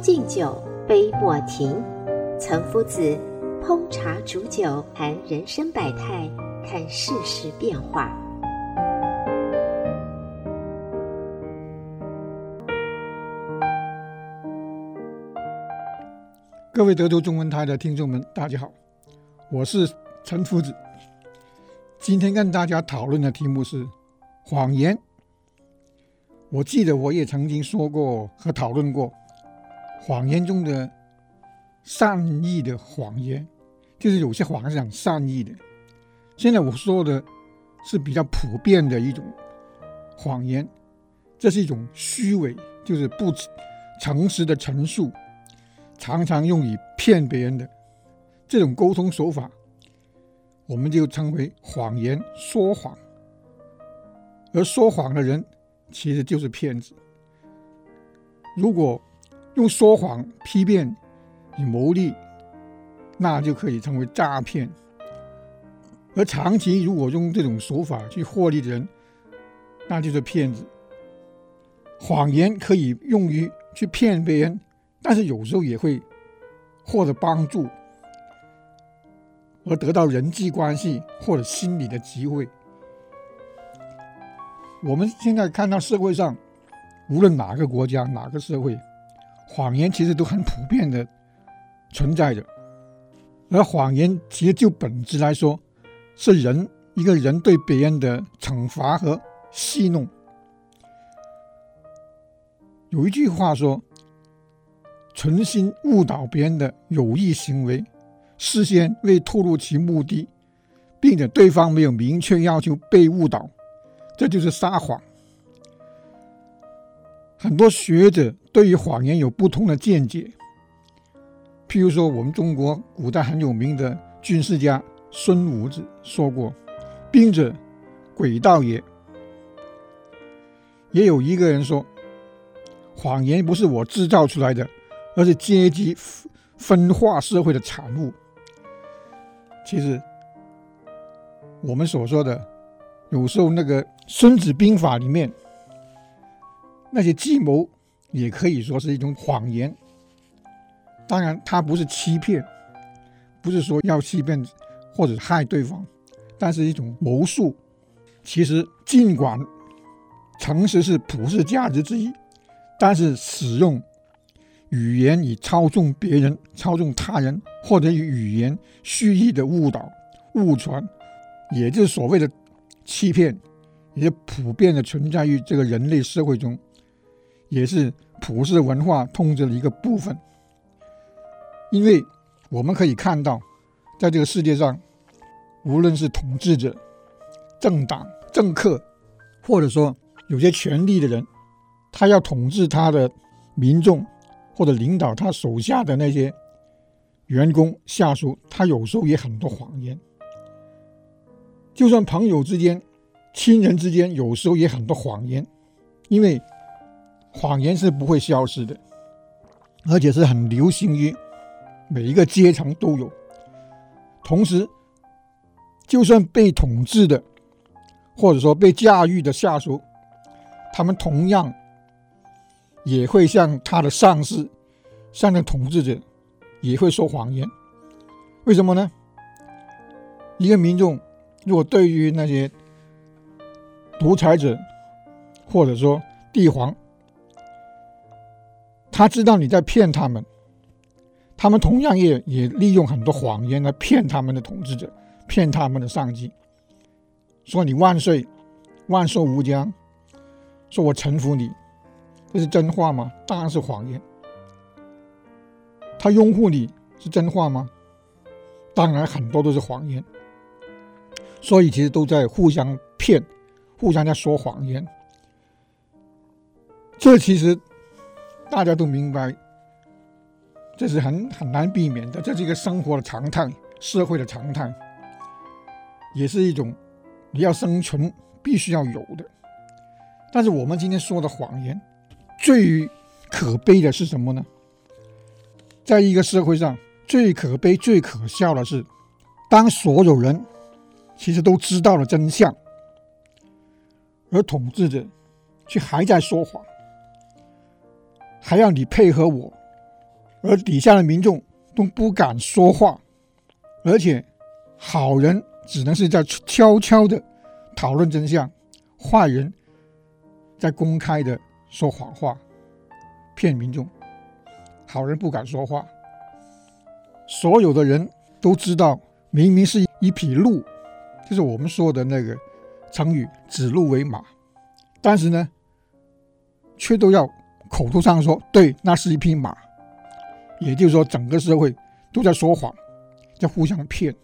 敬酒，杯莫停。岑夫子烹茶煮酒，谈人生百态，看世事变化。各位德州中文台的听众们，大家好，我是岑夫子。今天跟大家讨论的题目是谎言。我记得我也曾经说过和讨论过。谎言中的善意的谎言，就是有些谎是讲善意的。现在我说的是比较普遍的一种谎言，这是一种虚伪，就是不诚实的陈述，常常用以骗别人的这种沟通手法，我们就称为谎言、说谎。而说谎的人其实就是骗子。如果用说谎欺骗以牟利，那就可以称为诈骗。而长期如果用这种手法去获利的人，那就是骗子。谎言可以用于去骗别人，但是有时候也会获得帮助，而得到人际关系或者心理的机会。我们现在看到社会上，无论哪个国家、哪个社会。谎言其实都很普遍的存在着，而谎言其实就本质来说，是人一个人对别人的惩罚和戏弄。有一句话说：“存心误导别人的有意行为，事先未透露其目的，并且对方没有明确要求被误导，这就是撒谎。”很多学者对于谎言有不同的见解。譬如说，我们中国古代很有名的军事家孙武子说过：“兵者，诡道也。”也有一个人说：“谎言不是我制造出来的，而是阶级分化社会的产物。”其实，我们所说的，有时候那个《孙子兵法》里面。那些计谋也可以说是一种谎言，当然，它不是欺骗，不是说要欺骗或者害对方，但是一种谋术。其实，尽管诚实是普世价值之一，但是使用语言以操纵别人、操纵他人，或者以语言蓄意的误导、误传，也就是所谓的欺骗，也普遍的存在于这个人类社会中。也是普世文化通则的一个部分，因为我们可以看到，在这个世界上，无论是统治者、政党、政客，或者说有些权力的人，他要统治他的民众，或者领导他手下的那些员工下属，他有时候也很多谎言。就算朋友之间、亲人之间，有时候也很多谎言，因为。谎言是不会消失的，而且是很流行于每一个阶层都有。同时，就算被统治的，或者说被驾驭的下属，他们同样也会向他的上司、向那统治者，也会说谎言。为什么呢？一个民众如果对于那些独裁者，或者说帝皇，他知道你在骗他们，他们同样也也利用很多谎言来骗他们的统治者，骗他们的上级，说你万岁，万寿无疆，说我臣服你，这是真话吗？当然是谎言。他拥护你是真话吗？当然很多都是谎言。所以其实都在互相骗，互相在说谎言。这其实大家都明白，这是很很难避免的，这是一个生活的常态，社会的常态，也是一种你要生存必须要有的。但是我们今天说的谎言，最可悲的是什么呢？在一个社会上，最可悲、最可笑的是，当所有人其实都知道了真相，而统治者却还在说谎。还要你配合我，而底下的民众都不敢说话，而且好人只能是在悄悄的讨论真相，坏人在公开的说谎话，骗民众。好人不敢说话，所有的人都知道，明明是一匹鹿，就是我们说的那个成语“指鹿为马”，但是呢，却都要。口头上说对，那是一匹马，也就是说，整个社会都在说谎，在互相骗，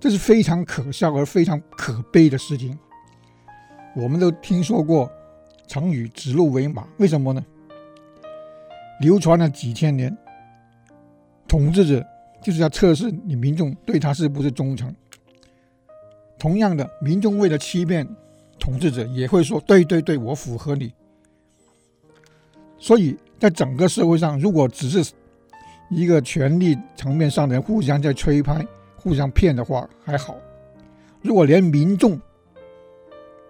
这是非常可笑而非常可悲的事情。我们都听说过成语“指鹿为马”，为什么呢？流传了几千年，统治者就是要测试你民众对他是不是忠诚。同样的，民众为了欺骗统治者，也会说：“对对对，我符合你。”所以在整个社会上，如果只是一个权力层面上的人互相在吹拍、互相骗的话，还好；如果连民众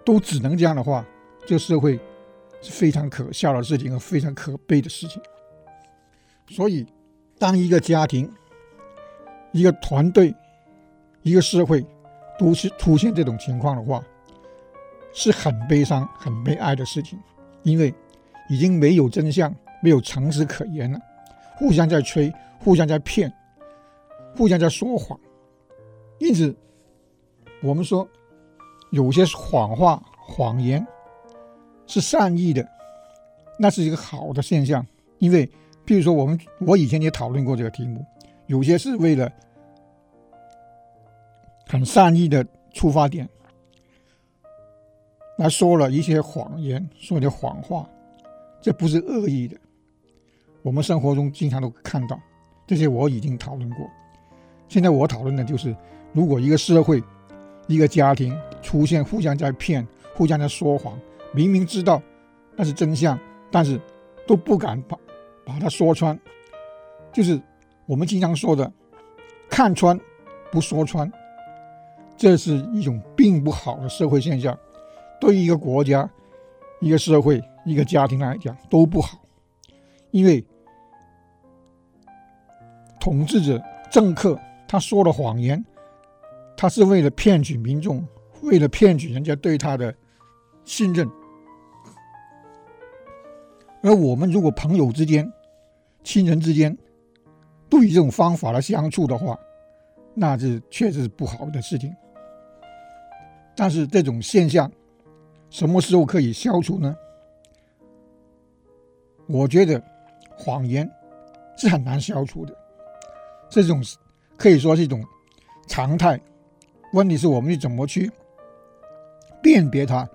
都只能这样的话，这社会是非常可笑的事情和非常可悲的事情。所以，当一个家庭、一个团队、一个社会都是出现这种情况的话，是很悲伤、很悲哀的事情，因为。已经没有真相，没有诚实可言了，互相在吹，互相在骗，互相在说谎。因此，我们说有些谎话、谎言是善意的，那是一个好的现象。因为，譬如说，我们我以前也讨论过这个题目，有些是为了很善意的出发点来说了一些谎言，说的谎话。这不是恶意的，我们生活中经常都看到这些，我已经讨论过。现在我讨论的就是，如果一个社会、一个家庭出现互相在骗、互相在说谎，明明知道那是真相，但是都不敢把把它说穿，就是我们经常说的“看穿不说穿”，这是一种并不好的社会现象，对于一个国家、一个社会。一个家庭来讲都不好，因为统治者、政客他说的谎言，他是为了骗取民众，为了骗取人家对他的信任。而我们如果朋友之间、亲人之间都以这种方法来相处的话，那是确实是不好的事情。但是这种现象什么时候可以消除呢？我觉得谎言是很难消除的，这种可以说是一种常态。问题是我们怎么去辨别它？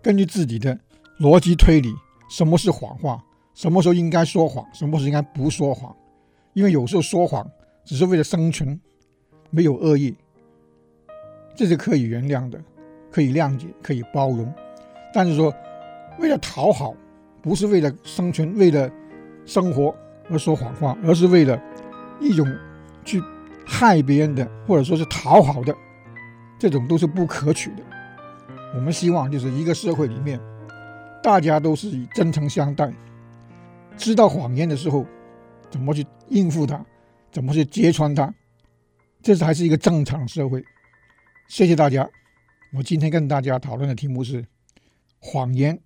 根据自己的逻辑推理，什么是谎话？什么时候应该说谎？什么时候应该不说谎？因为有时候说谎只是为了生存，没有恶意，这是可以原谅的，可以谅解，可以包容。但是说为了讨好。不是为了生存、为了生活而说谎话，而是为了一种去害别人的，或者说是讨好的，这种都是不可取的。我们希望就是一个社会里面，大家都是以真诚相待，知道谎言的时候怎么去应付它，怎么去揭穿它，这才是一个正常社会。谢谢大家。我今天跟大家讨论的题目是谎言。